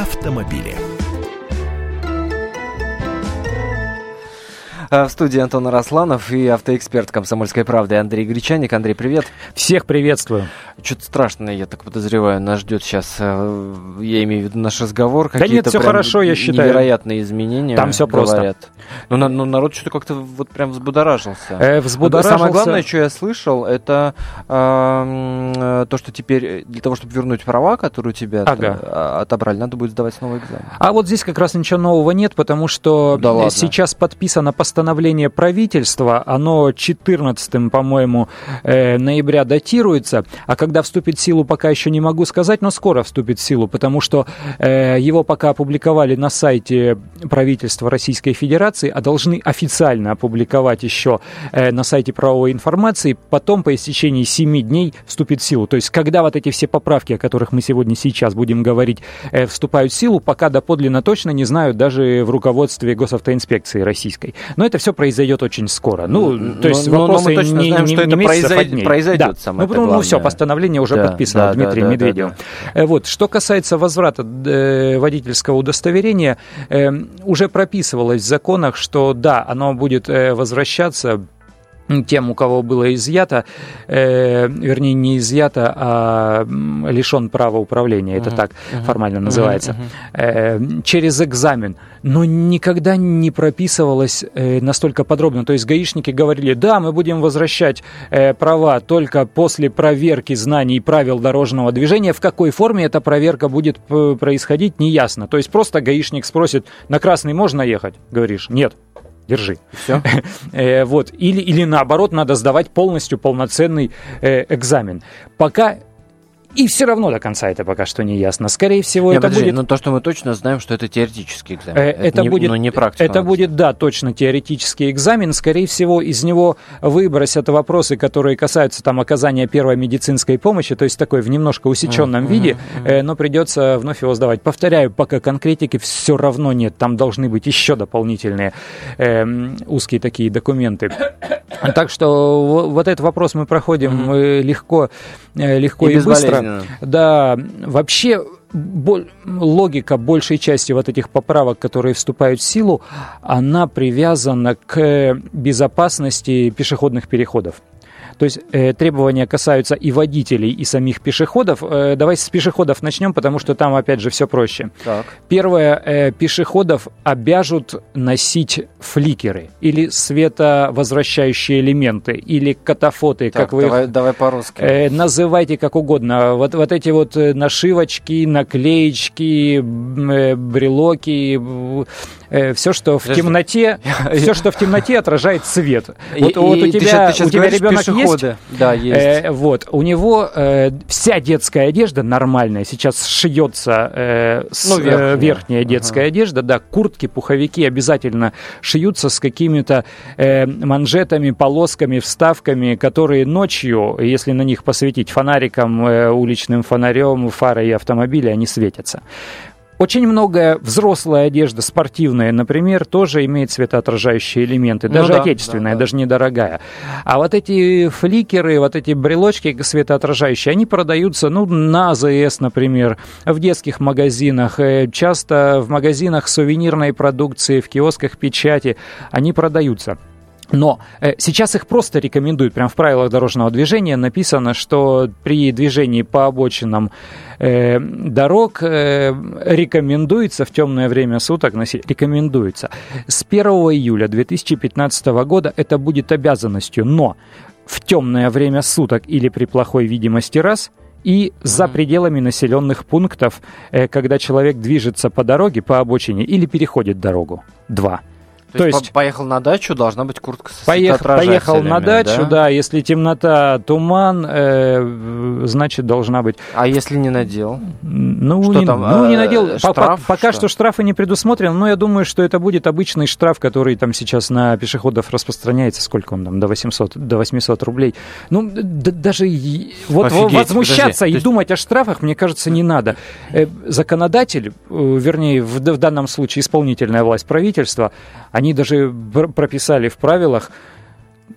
автомобили. А, в студии Антон Арасланов и автоэксперт «Комсомольской правды» Андрей Гречаник. Андрей, привет. Всех приветствую. Что-то страшное, я так подозреваю, нас ждет сейчас, э, я имею в виду наш разговор. Да нет, все хорошо, я считаю. Невероятные изменения, Там все говорят. просто. Ну, на, ну, народ что-то как-то вот прям взбудоражился. Э, взбудоражился. Самое главное, что я слышал, это э, то, что теперь для того, чтобы вернуть права, которые у тебя ага. А, отобрали, надо будет сдавать снова экзамен. А вот здесь как раз ничего нового нет, потому что да сейчас подписано постановление правительства, оно 14, по-моему, э, ноября датируется, а когда вступит в силу, пока еще не могу сказать, но скоро вступит в силу, потому что э, его пока опубликовали на сайте правительства Российской Федерации, а должны официально опубликовать еще э, на сайте правовой информации, потом по истечении 7 дней вступит в силу. То есть, когда вот эти все поправки, о которых мы сегодня сейчас будем говорить, э, вступают в силу, пока доподлинно точно не знают даже в руководстве госавтоинспекции российской. Но это все произойдет очень скоро. Ну, то есть но, вопросы но мы точно не, знаем, не, что не это произойдет, произойдет да. самое ну, ну, все, постановление уже да, подписано да, Дмитрием да, Медведевым. Да, да. Вот. Что касается возврата э, водительского удостоверения, э, уже прописывалось в законах что да, оно будет э, возвращаться тем, у кого было изъято, э, вернее, не изъято, а лишен права управления, это uh-huh. так uh-huh. формально называется, uh-huh. э, через экзамен. Но никогда не прописывалось э, настолько подробно. То есть гаишники говорили, да, мы будем возвращать э, права только после проверки знаний и правил дорожного движения. В какой форме эта проверка будет происходить, неясно. То есть просто гаишник спросит, на красный можно ехать? Говоришь, нет держи. Все. Э, вот. Или, или наоборот, надо сдавать полностью полноценный э, экзамен. Пока и все равно до конца это пока что не ясно. Скорее всего, Нет, это подожди, будет... Но то, что мы точно знаем, что это теоретический экзамен. Э, это, это не, будет, но не практика. Это будет, да, точно теоретический экзамен. Скорее всего, из него выбросят вопросы, которые касаются там оказания первой медицинской помощи, то есть такой в немножко усеченном mm-hmm. виде, mm-hmm. но придется вновь его сдавать. Повторяю, пока конкретики все равно нет. Там должны быть еще дополнительные э, узкие такие документы. Так что вот этот вопрос мы проходим mm-hmm. легко, э, легко и, и быстро. Да, вообще логика большей части вот этих поправок, которые вступают в силу, она привязана к безопасности пешеходных переходов. То есть э, требования касаются и водителей, и самих пешеходов. Э, давайте с пешеходов начнем, потому что там, опять же, все проще. Так. Первое, э, пешеходов обяжут носить фликеры или световозвращающие элементы, или катафоты, так, как вы давай, их давай по-русски. Э, называйте как угодно. Вот, вот эти вот э, нашивочки, наклеечки, э, брелоки, э, все, что в Подожди. темноте, все, что в темноте отражает свет. Вот, и, вот у тебя, у тебя ребенок есть, да, есть. Э, вот у него э, вся детская одежда нормальная сейчас шьется э, с, ну, верхняя. Э, верхняя детская ага. одежда, да, куртки, пуховики обязательно шьются с какими-то э, манжетами, полосками, вставками, которые ночью, если на них посветить фонариком, э, уличным фонарем, фарой автомобиля, они светятся. Очень многое взрослая одежда, спортивная, например, тоже имеет светоотражающие элементы, даже ну, да, отечественная, да, да. даже недорогая. А вот эти фликеры, вот эти брелочки светоотражающие, они продаются, ну, на АЗС, например, в детских магазинах, э, часто в магазинах сувенирной продукции, в киосках печати, они продаются. Но э, сейчас их просто рекомендуют. Прямо в правилах дорожного движения написано, что при движении по обочинам э, дорог э, рекомендуется в темное время суток носить. Рекомендуется. С 1 июля 2015 года это будет обязанностью. Но в темное время суток или при плохой видимости раз – и за пределами населенных пунктов, э, когда человек движется по дороге, по обочине или переходит дорогу. Два. То, То есть, есть поехал на дачу, должна быть куртка с поех, Поехал на дачу, да? да, если темнота, туман, э, значит должна быть. А если не надел? Ну, что не, там, ну, не э, надел. Штраф, по, пока что? что штрафы не предусмотрены, но я думаю, что это будет обычный штраф, который там сейчас на пешеходов распространяется. Сколько он там? До 800, до 800 рублей. Ну, да, даже вот Офигеть, возмущаться подожди. и думать о штрафах, мне кажется, не надо. Э, законодатель, э, вернее, в, в данном случае исполнительная власть правительства, они даже прописали в правилах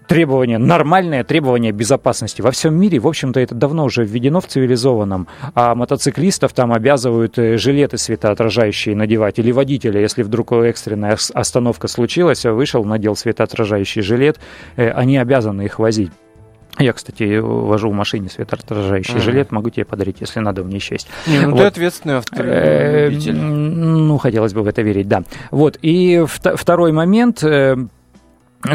требования, нормальные требования безопасности. Во всем мире, в общем-то, это давно уже введено в цивилизованном, а мотоциклистов там обязывают э, жилеты светоотражающие надевать, или водителя, если вдруг экстренная остановка случилась, вышел, надел светоотражающий жилет, э, они обязаны их возить. Я, кстати, вожу в машине светоотражающий uh-huh. жилет, могу тебе подарить, если надо, меня еще есть. Не, ну вот. ты ответственный автомобиль. Ну, хотелось бы в это верить, да. Вот, и второй момент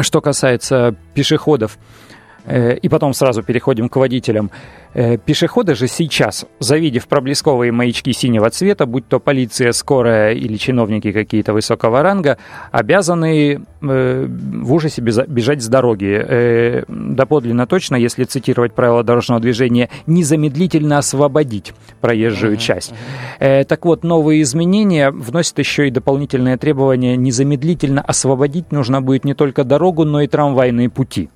что касается пешеходов, э, и потом сразу переходим к водителям. Э, пешеходы же сейчас, завидев проблесковые маячки синего цвета, будь то полиция, скорая или чиновники какие-то высокого ранга, обязаны э, в ужасе бежать с дороги. Э, доподлинно точно, если цитировать правила дорожного движения, незамедлительно освободить проезжую часть. Так вот, новые изменения вносят еще и дополнительные требования. Незамедлительно освободить нужно будет не только дорогу, но и трамвайные пути.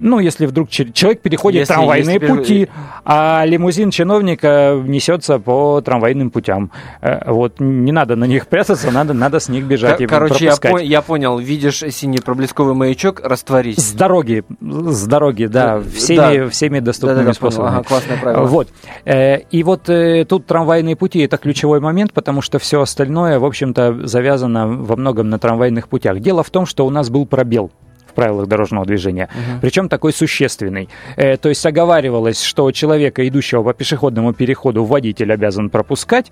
Ну, если вдруг человек переходит если, трамвайные если... пути, а лимузин чиновника несется по трамвайным путям. Э, вот не надо на них прятаться, надо, надо с них бежать Кор- и Короче, я, по- я понял, видишь синий проблесковый маячок, растворись. С дороги, с дороги, да, э, всеми, да. всеми доступными да, да, способами. Ага, классное правило. Вот. Э, и вот тут трамвайные пути – это ключевой момент, потому что все остальное, в общем-то, завязано во многом на трамвайных путях. Дело в том, что у нас был пробел – в правилах дорожного движения. Угу. Причем такой существенный. Э, то есть оговаривалось, что человека, идущего по пешеходному переходу, водитель обязан пропускать.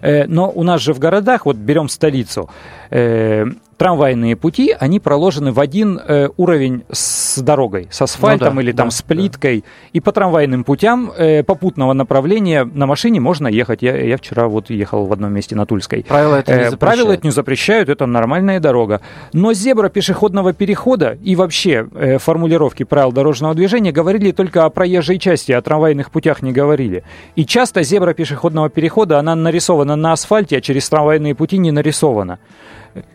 Э, но у нас же в городах, вот берем столицу, э, трамвайные пути, они проложены в один э, уровень с дорогой, с асфальтом ну, да, или там да, с плиткой. Да. И по трамвайным путям э, попутного направления на машине можно ехать. Я, я вчера вот ехал в одном месте на Тульской. Правила это не запрещают. Правила это не запрещают, это нормальная дорога. Но зебра пешеходного перехода и вообще э, формулировки правил дорожного движения говорили только о проезжей части, о трамвайных путях не говорили. И часто зебра пешеходного перехода, она нарисована на асфальте, а через трамвайные пути не нарисована.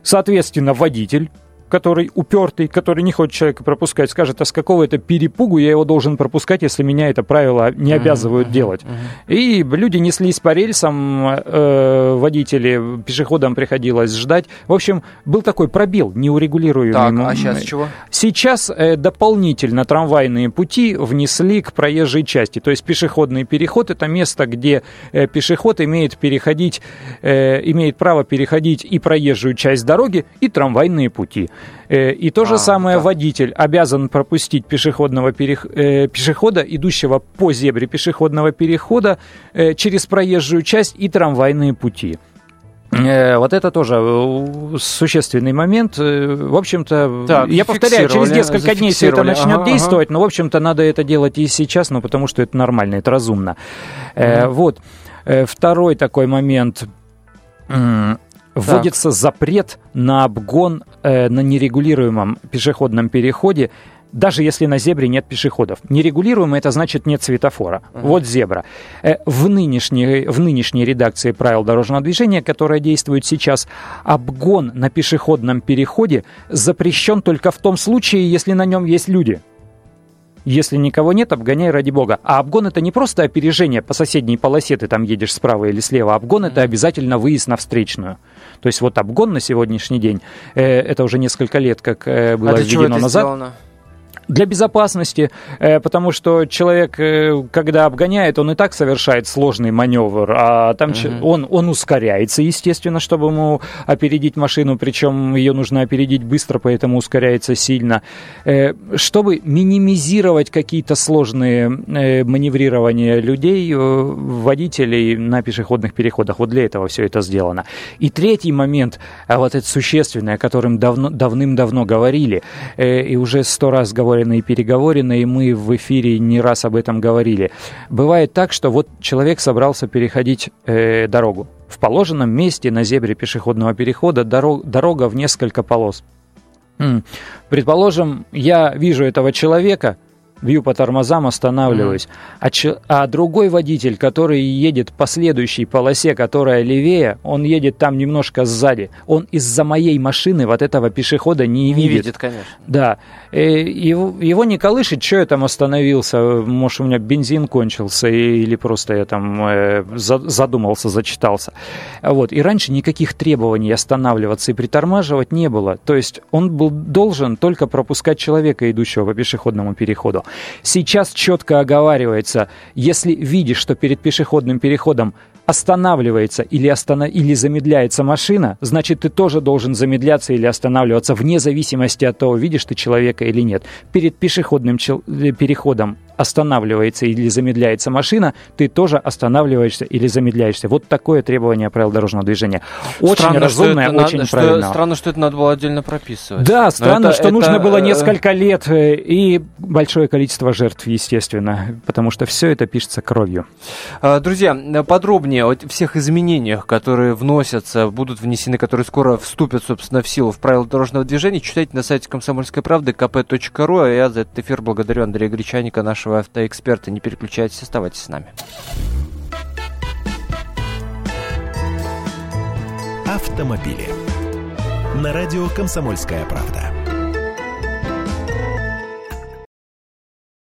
Соответственно, водитель который упертый, который не хочет человека пропускать, скажет, а с какого это перепугу я его должен пропускать, если меня это правило не обязывают uh-huh, делать. Uh-huh. И люди неслись по рельсам, э, водители, пешеходам приходилось ждать. В общем, был такой пробел неурегулируемый. Так, а сейчас чего? Сейчас э, дополнительно трамвайные пути внесли к проезжей части. То есть пешеходный переход – это место, где э, пешеход имеет переходить, э, имеет право переходить и проезжую часть дороги, и трамвайные пути. Э, и то же а, самое да. водитель обязан пропустить пешеходного перех... э, пешехода, идущего по зебре пешеходного перехода, э, через проезжую часть и трамвайные пути. Вот это тоже существенный момент. В общем-то, так, я повторяю, через несколько дней все это начнет ага, действовать, ага. но, в общем-то, надо это делать и сейчас, ну, потому что это нормально, это разумно. Ага. Вот. Второй такой момент вводится так. запрет на обгон э, на нерегулируемом пешеходном переходе даже если на зебре нет пешеходов. Нерегулируемый это значит нет светофора. Uh-huh. Вот зебра. Э, в нынешней, в нынешней редакции правил дорожного движения, которая действует сейчас, обгон на пешеходном переходе запрещен только в том случае, если на нем есть люди. Если никого нет, обгоняй ради бога. А обгон это не просто опережение по соседней полосе, ты там едешь справа или слева. Обгон это обязательно выезд на встречную. То есть вот обгон на сегодняшний день, э, это уже несколько лет, как э, было а введено назад. Сделано? Для безопасности, э, потому что человек, э, когда обгоняет, он и так совершает сложный маневр, а там угу. он, он ускоряется, естественно, чтобы ему опередить машину, причем ее нужно опередить быстро, поэтому ускоряется сильно. Э, чтобы минимизировать какие-то сложные маневрирования людей, водителей на пешеходных переходах, вот для этого все это сделано. И третий момент, а вот это существенное, о котором давно, давным-давно говорили, и уже сто раз говорили, переговорено и переговорено, и мы в эфире не раз об этом говорили. Бывает так, что вот человек собрался переходить э, дорогу. В положенном месте на зебре пешеходного перехода дорог, дорога в несколько полос. Предположим, я вижу этого человека, бью по тормозам, останавливаюсь. Mm-hmm. А, ч- а другой водитель, который едет по следующей полосе, которая левее, он едет там немножко сзади. Он из-за моей машины вот этого пешехода не, не видит. видит, конечно. Да. Э, его, его не колышет, что я там остановился, может, у меня бензин кончился, или просто я там э, задумался, зачитался. Вот. И раньше никаких требований останавливаться и притормаживать не было. То есть он был должен только пропускать человека, идущего по пешеходному переходу. Сейчас четко оговаривается, если видишь, что перед пешеходным переходом останавливается или, останов... или замедляется машина, значит, ты тоже должен замедляться или останавливаться вне зависимости от того, видишь ты человека или нет. Перед пешеходным чел... Э, переходом останавливается или замедляется машина, ты тоже останавливаешься или замедляешься. Вот такое требование правил дорожного движения. Очень странно, разумное, очень надо. Что, странно, что это надо было отдельно прописывать. Да, странно, это, что это, нужно было э, несколько лет э, и большое количество жертв, естественно, потому что все это пишется кровью. А, друзья, подробнее о всех изменениях, которые вносятся, будут внесены, которые скоро вступят, собственно, в силу в правила дорожного движения, читайте на сайте комсомольской правды kp.ru. А я за этот эфир благодарю Андрея Гречаника, нашего нашего автоэксперта. Не переключайтесь, оставайтесь с нами. Автомобили. На радио «Комсомольская правда».